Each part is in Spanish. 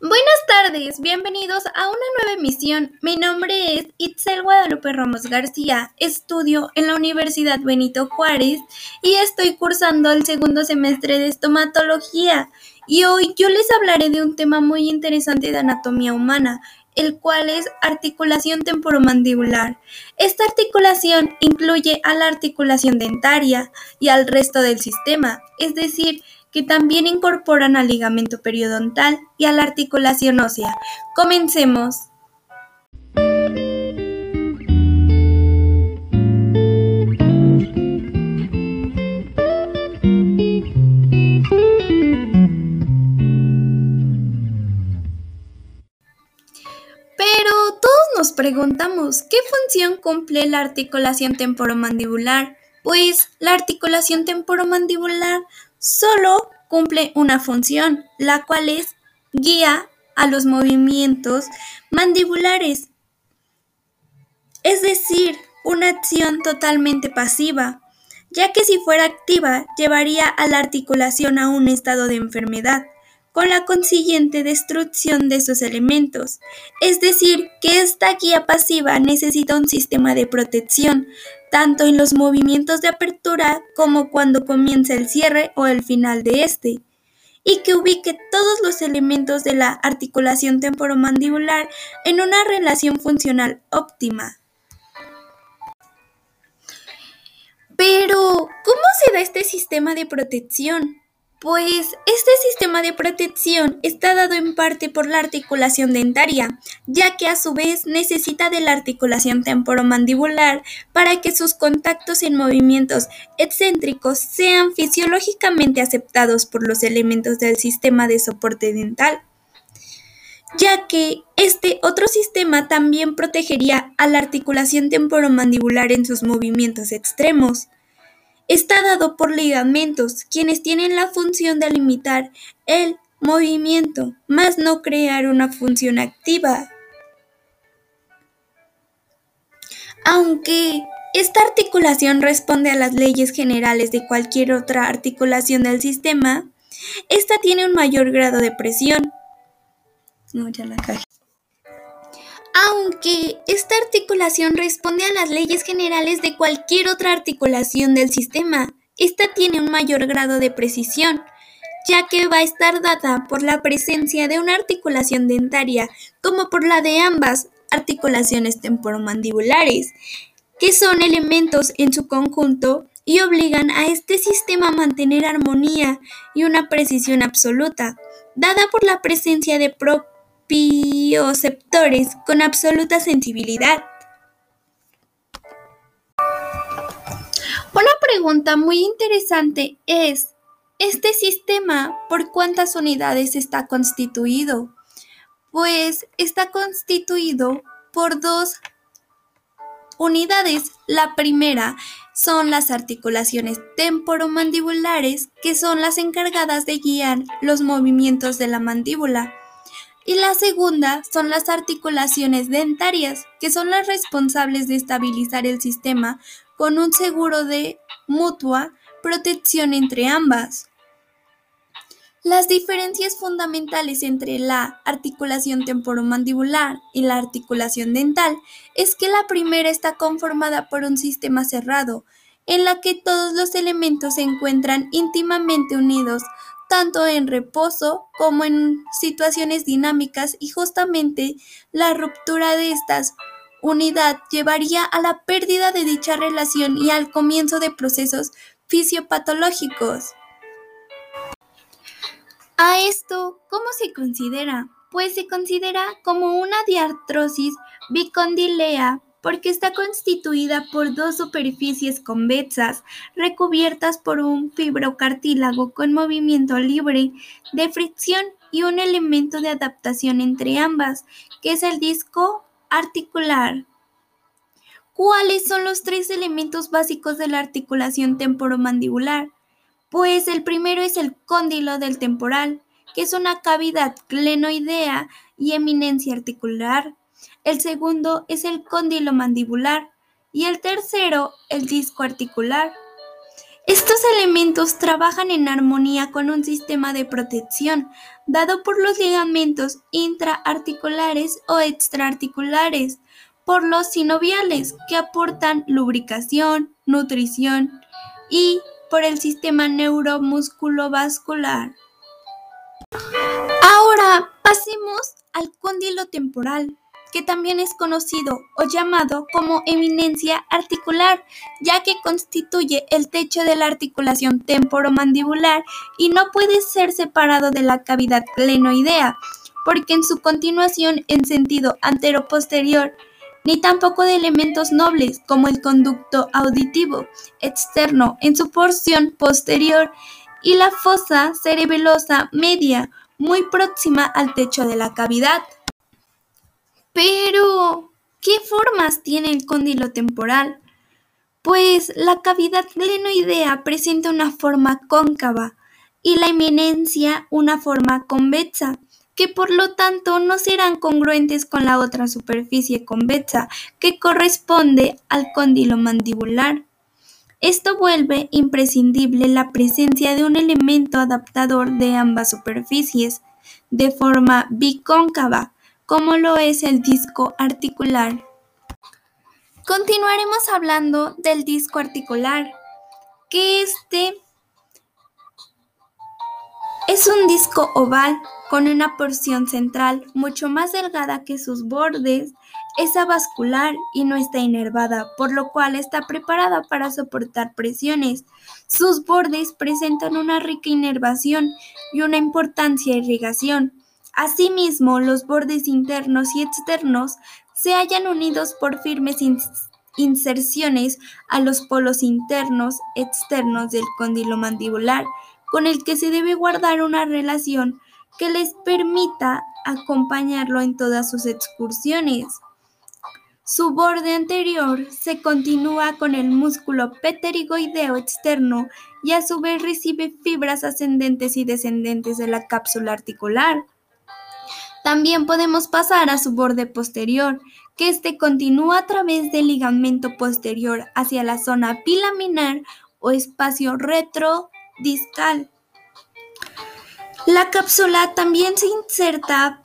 Buenas tardes, bienvenidos a una nueva emisión. Mi nombre es Itzel Guadalupe Ramos García, estudio en la Universidad Benito Juárez y estoy cursando el segundo semestre de estomatología. Y hoy yo les hablaré de un tema muy interesante de anatomía humana, el cual es articulación temporomandibular. Esta articulación incluye a la articulación dentaria y al resto del sistema, es decir, que también incorporan al ligamento periodontal y a la articulación ósea. Comencemos. Pero todos nos preguntamos, ¿qué función cumple la articulación temporomandibular? Pues la articulación temporomandibular solo cumple una función, la cual es guía a los movimientos mandibulares, es decir, una acción totalmente pasiva, ya que si fuera activa llevaría a la articulación a un estado de enfermedad con la consiguiente destrucción de sus elementos. Es decir, que esta guía pasiva necesita un sistema de protección, tanto en los movimientos de apertura como cuando comienza el cierre o el final de este, y que ubique todos los elementos de la articulación temporomandibular en una relación funcional óptima. Pero, ¿cómo se da este sistema de protección? Pues este sistema de protección está dado en parte por la articulación dentaria, ya que a su vez necesita de la articulación temporomandibular para que sus contactos en movimientos excéntricos sean fisiológicamente aceptados por los elementos del sistema de soporte dental, ya que este otro sistema también protegería a la articulación temporomandibular en sus movimientos extremos. Está dado por ligamentos, quienes tienen la función de limitar el movimiento, más no crear una función activa. Aunque esta articulación responde a las leyes generales de cualquier otra articulación del sistema, esta tiene un mayor grado de presión. No, ya la aunque esta articulación responde a las leyes generales de cualquier otra articulación del sistema, esta tiene un mayor grado de precisión, ya que va a estar dada por la presencia de una articulación dentaria como por la de ambas articulaciones temporomandibulares, que son elementos en su conjunto y obligan a este sistema a mantener armonía y una precisión absoluta, dada por la presencia de propiedades propioceptores con absoluta sensibilidad. Una pregunta muy interesante es, ¿este sistema por cuántas unidades está constituido? Pues está constituido por dos unidades. La primera son las articulaciones temporomandibulares, que son las encargadas de guiar los movimientos de la mandíbula y la segunda son las articulaciones dentarias, que son las responsables de estabilizar el sistema con un seguro de mutua protección entre ambas. Las diferencias fundamentales entre la articulación temporomandibular y la articulación dental es que la primera está conformada por un sistema cerrado, en la que todos los elementos se encuentran íntimamente unidos tanto en reposo como en situaciones dinámicas y justamente la ruptura de estas unidad llevaría a la pérdida de dicha relación y al comienzo de procesos fisiopatológicos. A esto, ¿cómo se considera? Pues se considera como una diartrosis bicondilea porque está constituida por dos superficies convexas recubiertas por un fibrocartílago con movimiento libre de fricción y un elemento de adaptación entre ambas, que es el disco articular. ¿Cuáles son los tres elementos básicos de la articulación temporomandibular? Pues el primero es el cóndilo del temporal, que es una cavidad glenoidea y eminencia articular el segundo es el cóndilo mandibular y el tercero el disco articular. Estos elementos trabajan en armonía con un sistema de protección dado por los ligamentos intraarticulares o extraarticulares, por los sinoviales que aportan lubricación, nutrición y por el sistema neuromusculovascular. Ahora pasemos al cóndilo temporal que también es conocido o llamado como eminencia articular, ya que constituye el techo de la articulación temporomandibular y no puede ser separado de la cavidad glenoidea, porque en su continuación en sentido antero-posterior, ni tampoco de elementos nobles como el conducto auditivo externo en su porción posterior y la fosa cerebelosa media, muy próxima al techo de la cavidad. Pero, ¿qué formas tiene el cóndilo temporal? Pues la cavidad glenoidea presenta una forma cóncava y la eminencia una forma convexa, que por lo tanto no serán congruentes con la otra superficie convexa que corresponde al cóndilo mandibular. Esto vuelve imprescindible la presencia de un elemento adaptador de ambas superficies, de forma bicóncava, como lo es el disco articular. Continuaremos hablando del disco articular, que este es un disco oval con una porción central mucho más delgada que sus bordes, es avascular y no está inervada, por lo cual está preparada para soportar presiones. Sus bordes presentan una rica inervación y una importancia irrigación, Asimismo, los bordes internos y externos se hallan unidos por firmes inserciones a los polos internos externos del cóndilo mandibular, con el que se debe guardar una relación que les permita acompañarlo en todas sus excursiones. Su borde anterior se continúa con el músculo pterigoideo externo y a su vez recibe fibras ascendentes y descendentes de la cápsula articular. También podemos pasar a su borde posterior, que este continúa a través del ligamento posterior hacia la zona bilaminar o espacio retrodiscal. La cápsula también se inserta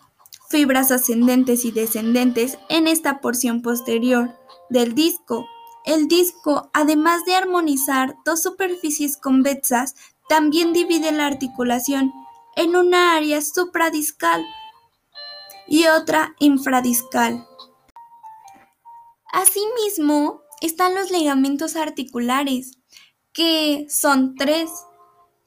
fibras ascendentes y descendentes en esta porción posterior del disco. El disco, además de armonizar dos superficies convexas, también divide la articulación en una área supradiscal y otra infradiscal. Asimismo, están los ligamentos articulares, que son tres.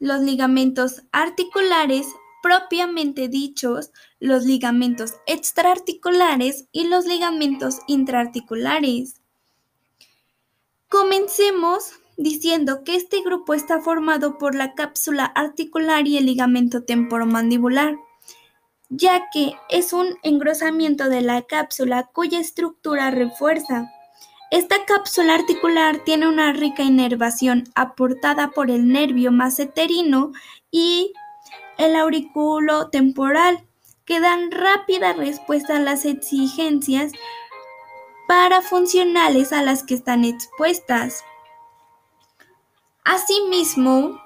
Los ligamentos articulares propiamente dichos, los ligamentos extraarticulares y los ligamentos intraarticulares. Comencemos diciendo que este grupo está formado por la cápsula articular y el ligamento temporomandibular ya que es un engrosamiento de la cápsula cuya estructura refuerza. Esta cápsula articular tiene una rica inervación aportada por el nervio maseterino y el auriculo temporal, que dan rápida respuesta a las exigencias parafuncionales a las que están expuestas. Asimismo,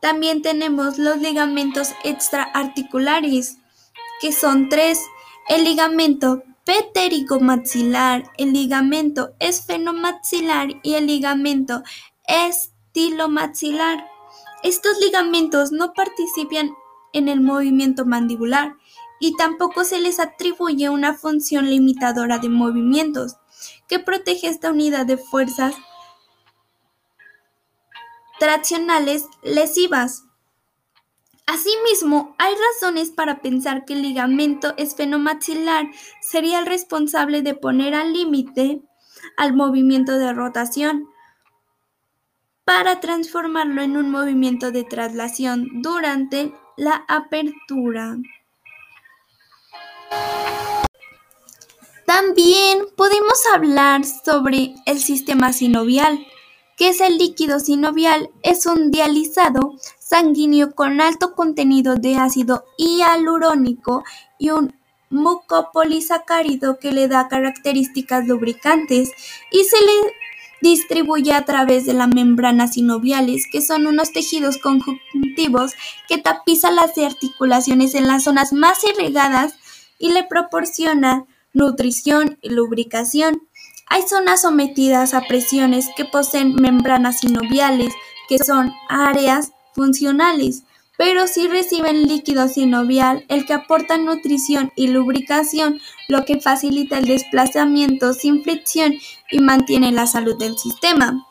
también tenemos los ligamentos extraarticulares, que son tres. El ligamento pterigomaxilar, el ligamento esfenomaxilar y el ligamento estilomaxilar. Estos ligamentos no participan en el movimiento mandibular y tampoco se les atribuye una función limitadora de movimientos que protege esta unidad de fuerzas traccionales lesivas. Asimismo, hay razones para pensar que el ligamento esfenomaxilar sería el responsable de poner al límite al movimiento de rotación para transformarlo en un movimiento de traslación durante la apertura. También podemos hablar sobre el sistema sinovial que es el líquido sinovial, es un dializado sanguíneo con alto contenido de ácido hialurónico y un mucopolisacárido que le da características lubricantes y se le distribuye a través de las membranas sinoviales, que son unos tejidos conjuntivos que tapizan las articulaciones en las zonas más irrigadas y le proporciona nutrición y lubricación. Hay zonas sometidas a presiones que poseen membranas sinoviales, que son áreas funcionales, pero sí reciben líquido sinovial, el que aporta nutrición y lubricación, lo que facilita el desplazamiento sin fricción y mantiene la salud del sistema.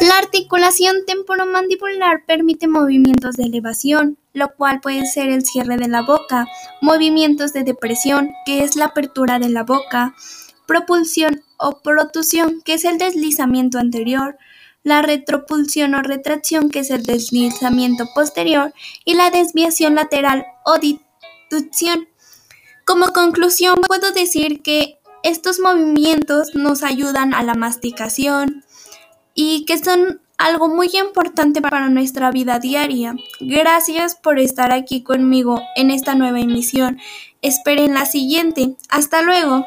La articulación temporomandibular permite movimientos de elevación, lo cual puede ser el cierre de la boca, movimientos de depresión, que es la apertura de la boca, propulsión o protusión, que es el deslizamiento anterior, la retropulsión o retracción, que es el deslizamiento posterior, y la desviación lateral o diducción. Como conclusión, puedo decir que estos movimientos nos ayudan a la masticación y que son algo muy importante para nuestra vida diaria. Gracias por estar aquí conmigo en esta nueva emisión. Esperen la siguiente. Hasta luego.